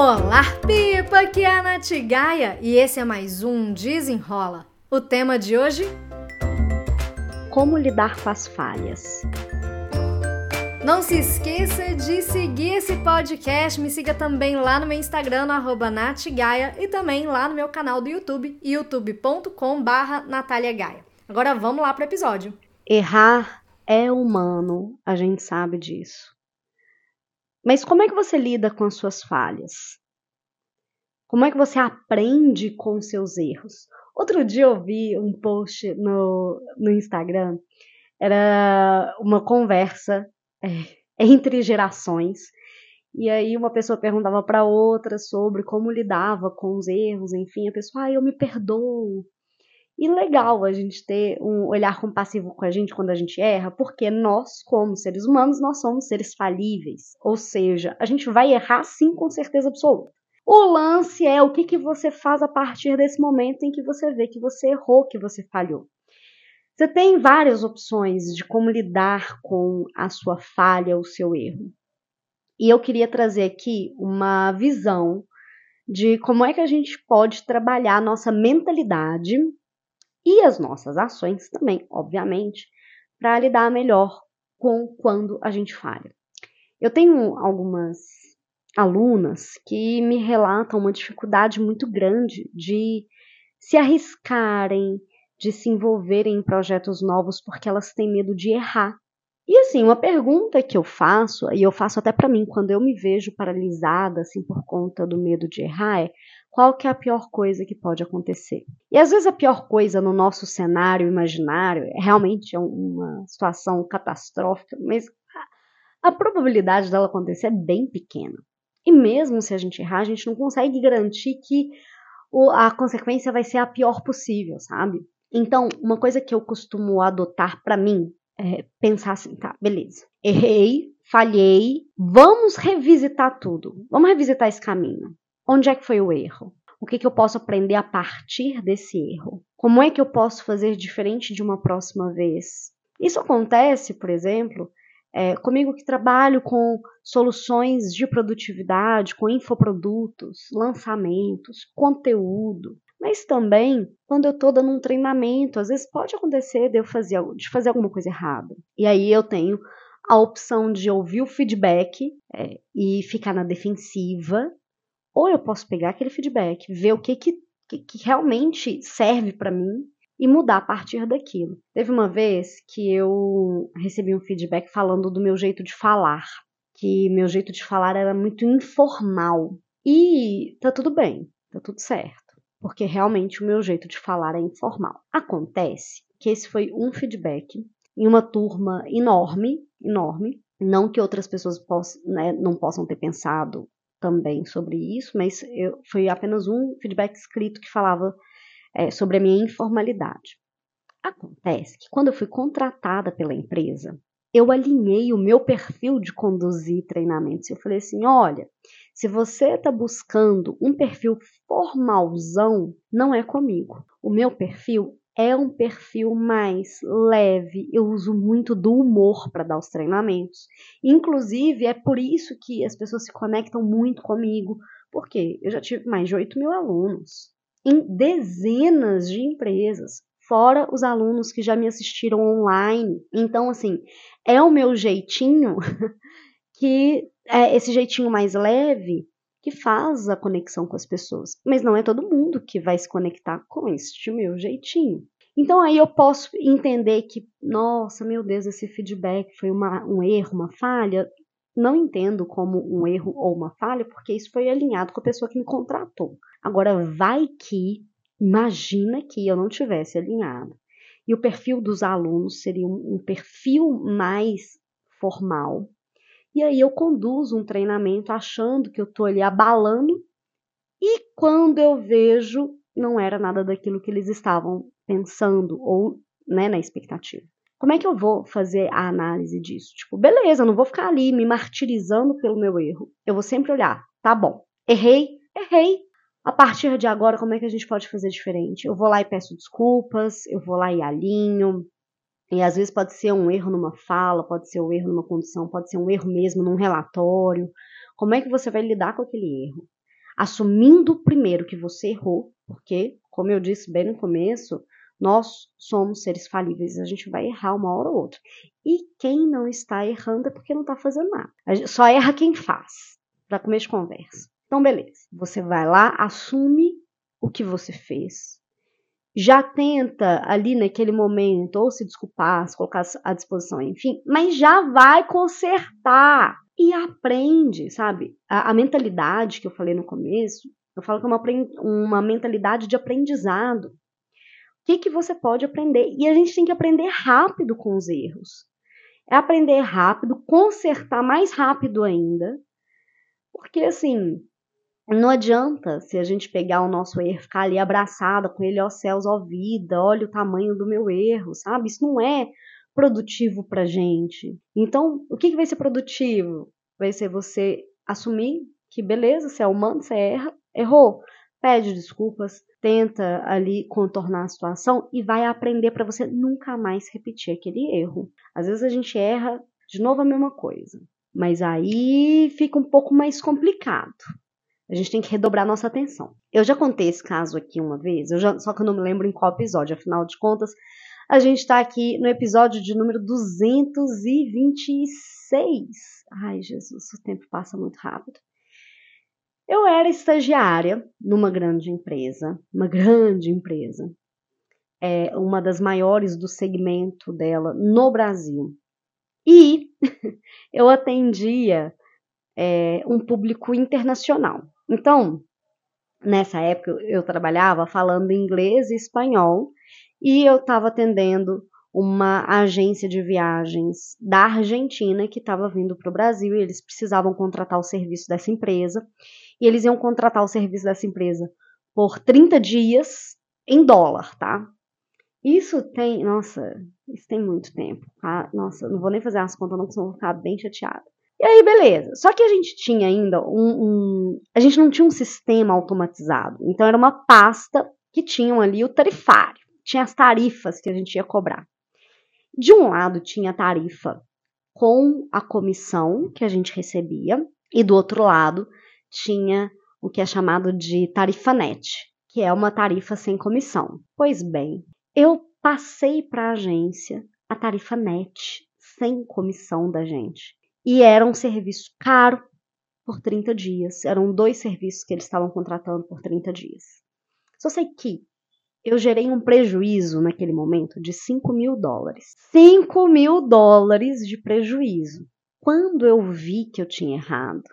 Olá, Pipa! Aqui é a Nath Gaia e esse é mais um Desenrola. O tema de hoje? Como lidar com as falhas. Não se esqueça de seguir esse podcast. Me siga também lá no meu Instagram, no NathGaia, e também lá no meu canal do YouTube, youtube.com.br Natália Gaia. Agora vamos lá para o episódio. Errar é humano, a gente sabe disso. Mas como é que você lida com as suas falhas? Como é que você aprende com seus erros? Outro dia eu vi um post no, no Instagram, era uma conversa é, entre gerações, e aí uma pessoa perguntava para outra sobre como lidava com os erros, enfim, a pessoa, ah, eu me perdoo, e legal a gente ter um olhar compassivo com a gente quando a gente erra, porque nós, como seres humanos, nós somos seres falíveis. Ou seja, a gente vai errar sim com certeza absoluta. O lance é o que, que você faz a partir desse momento em que você vê que você errou, que você falhou. Você tem várias opções de como lidar com a sua falha, o seu erro. E eu queria trazer aqui uma visão de como é que a gente pode trabalhar nossa mentalidade e as nossas ações também, obviamente, para lidar melhor com quando a gente falha. Eu tenho algumas alunas que me relatam uma dificuldade muito grande de se arriscarem, de se envolverem em projetos novos porque elas têm medo de errar. E assim, uma pergunta que eu faço, e eu faço até para mim quando eu me vejo paralisada assim por conta do medo de errar, é: qual que é a pior coisa que pode acontecer. E às vezes a pior coisa no nosso cenário imaginário é realmente uma situação catastrófica, mas a, probabilidade dela acontecer é bem pequena. E mesmo se a gente errar, a gente não consegue garantir que a consequência vai ser a pior possível, sabe? Então, uma coisa que eu costumo adotar para mim é pensar assim, tá, beleza. Errei, falhei, vamos revisitar tudo. Vamos revisitar esse caminho. Onde é que foi o erro? O que, que eu posso aprender a partir desse erro? Como é que eu posso fazer diferente de uma próxima vez? Isso acontece, por exemplo, é, comigo que trabalho com soluções de produtividade, com infoprodutos, lançamentos, conteúdo, mas também quando eu estou dando um treinamento, às vezes pode acontecer de eu fazer, de fazer alguma coisa errada. E aí eu tenho a opção de ouvir o feedback é, e ficar na defensiva ou eu posso pegar aquele feedback, ver o que, que, que realmente serve para mim e mudar a partir daquilo. Teve uma vez que eu recebi um feedback falando do meu jeito de falar, que meu jeito de falar era muito informal. E tá tudo bem, tá tudo certo, porque realmente o meu jeito de falar é informal. Acontece que esse foi um feedback em uma turma enorme, enorme, não que outras pessoas possam, né, não possam ter pensado também sobre isso, mas eu, foi apenas um feedback escrito que falava é, sobre a minha informalidade. Acontece que quando eu fui contratada pela empresa, eu alinhei o meu perfil de conduzir treinamentos. Eu falei assim: olha, se você está buscando um perfil formalzão, não é comigo. O meu perfil é um perfil mais leve. Eu uso muito do humor para dar os treinamentos. Inclusive, é por isso que as pessoas se conectam muito comigo, porque eu já tive mais de 8 mil alunos em dezenas de empresas, fora os alunos que já me assistiram online. Então, assim, é o meu jeitinho que é esse jeitinho mais leve que faz a conexão com as pessoas. Mas não é todo mundo que vai se conectar com este meu jeitinho. Então aí eu posso entender que, nossa, meu Deus, esse feedback foi uma, um erro, uma falha. Não entendo como um erro ou uma falha, porque isso foi alinhado com a pessoa que me contratou. Agora, vai que, imagina que eu não tivesse alinhado. E o perfil dos alunos seria um, um perfil mais formal, e aí eu conduzo um treinamento achando que eu estou ali abalando, e quando eu vejo, não era nada daquilo que eles estavam pensando ou né, na expectativa. Como é que eu vou fazer a análise disso? Tipo, beleza, eu não vou ficar ali me martirizando pelo meu erro. Eu vou sempre olhar, tá bom, errei, errei. A partir de agora, como é que a gente pode fazer diferente? Eu vou lá e peço desculpas, eu vou lá e alinho, e às vezes pode ser um erro numa fala, pode ser um erro numa condição, pode ser um erro mesmo num relatório. Como é que você vai lidar com aquele erro? assumindo primeiro que você errou, porque, como eu disse bem no começo, nós somos seres falíveis, a gente vai errar uma hora ou outra. E quem não está errando é porque não está fazendo nada. Só erra quem faz, para começo de conversa. Então, beleza. Você vai lá, assume o que você fez. Já tenta ali naquele momento ou se desculpar, se colocar à disposição, enfim, mas já vai consertar e aprende, sabe? A, a mentalidade que eu falei no começo, eu falo que é uma, uma mentalidade de aprendizado que, que você pode aprender. E a gente tem que aprender rápido com os erros. É aprender rápido, consertar mais rápido ainda. Porque assim, não adianta se a gente pegar o nosso erro, ficar ali abraçada com ele, ó céus, ó vida, olha o tamanho do meu erro, sabe? Isso não é produtivo pra gente. Então, o que, que vai ser produtivo? Vai ser você assumir que beleza, você é humano, você erra, errou pede desculpas, tenta ali contornar a situação e vai aprender para você nunca mais repetir aquele erro. Às vezes a gente erra de novo a mesma coisa, mas aí fica um pouco mais complicado. A gente tem que redobrar nossa atenção. Eu já contei esse caso aqui uma vez, já, só que eu não me lembro em qual episódio, afinal de contas, a gente está aqui no episódio de número 226. Ai, Jesus, o tempo passa muito rápido. Eu era estagiária numa grande empresa, uma grande empresa, é uma das maiores do segmento dela no Brasil. E eu atendia é, um público internacional. Então, nessa época eu trabalhava falando inglês e espanhol e eu estava atendendo uma agência de viagens da Argentina que estava vindo para o Brasil e eles precisavam contratar o serviço dessa empresa e eles iam contratar o serviço dessa empresa por 30 dias em dólar, tá? Isso tem, nossa, isso tem muito tempo, tá? Nossa, não vou nem fazer as contas não, senão vou ficar bem chateada. E aí, beleza. Só que a gente tinha ainda um, um, A gente não tinha um sistema automatizado. Então, era uma pasta que tinham ali o tarifário. Tinha as tarifas que a gente ia cobrar. De um lado, tinha a tarifa com a comissão que a gente recebia, e do outro lado, tinha o que é chamado de tarifa net, que é uma tarifa sem comissão. Pois bem, eu passei para a agência a tarifa net, sem comissão da gente. E era um serviço caro por 30 dias. Eram dois serviços que eles estavam contratando por 30 dias. Só sei que eu gerei um prejuízo naquele momento de 5 mil dólares. 5 mil dólares de prejuízo. Quando eu vi que eu tinha errado,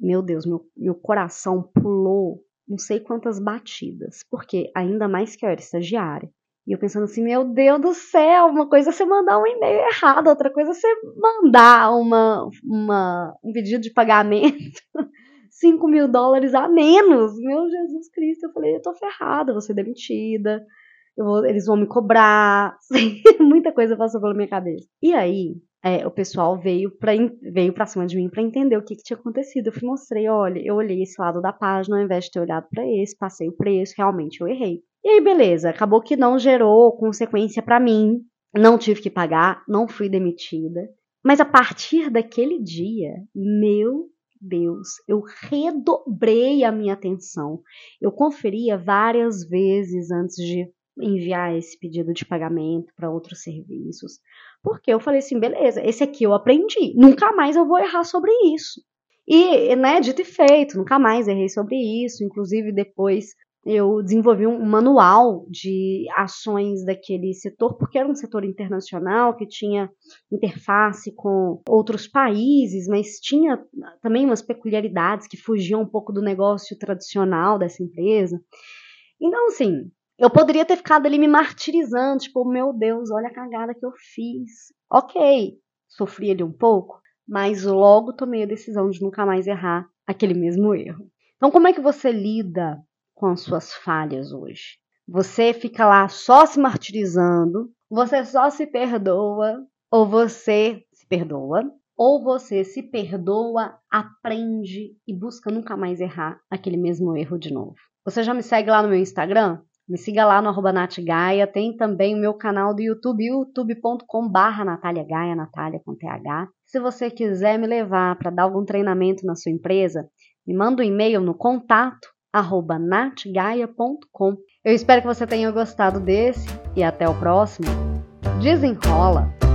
meu Deus, meu, meu coração pulou não sei quantas batidas, porque ainda mais que eu era estagiária. E eu pensando assim, meu Deus do céu, uma coisa é você mandar um e-mail errado, outra coisa é você mandar uma, uma, um pedido de pagamento, 5 mil dólares a menos. Meu Jesus Cristo, eu falei, eu tô ferrada, vou ser demitida, vou, eles vão me cobrar, muita coisa passou pela minha cabeça. E aí, é, o pessoal veio para veio pra cima de mim para entender o que, que tinha acontecido. Eu fui, mostrei, olha, eu olhei esse lado da página ao invés de ter olhado para esse, passei o preço, realmente eu errei. E aí, beleza, acabou que não gerou consequência para mim, não tive que pagar, não fui demitida. Mas a partir daquele dia, meu Deus, eu redobrei a minha atenção. Eu conferia várias vezes antes de enviar esse pedido de pagamento para outros serviços. Porque eu falei assim, beleza, esse aqui eu aprendi, nunca mais eu vou errar sobre isso. E, né, dito e feito, nunca mais errei sobre isso. Inclusive, depois eu desenvolvi um manual de ações daquele setor, porque era um setor internacional que tinha interface com outros países, mas tinha também umas peculiaridades que fugiam um pouco do negócio tradicional dessa empresa. Então, assim, eu poderia ter ficado ali me martirizando, tipo, meu Deus, olha a cagada que eu fiz. Ok, sofri ali um pouco, mas logo tomei a decisão de nunca mais errar aquele mesmo erro. Então, como é que você lida com as suas falhas hoje? Você fica lá só se martirizando, você só se perdoa, ou você se perdoa, ou você se perdoa, aprende e busca nunca mais errar aquele mesmo erro de novo. Você já me segue lá no meu Instagram? Me siga lá no arroba natgaia. Tem também o meu canal do YouTube, youtube.com barra Natália Gaia, Natália com TH. Se você quiser me levar para dar algum treinamento na sua empresa, me manda um e-mail no contato arroba natgaia.com. Eu espero que você tenha gostado desse e até o próximo. Desenrola!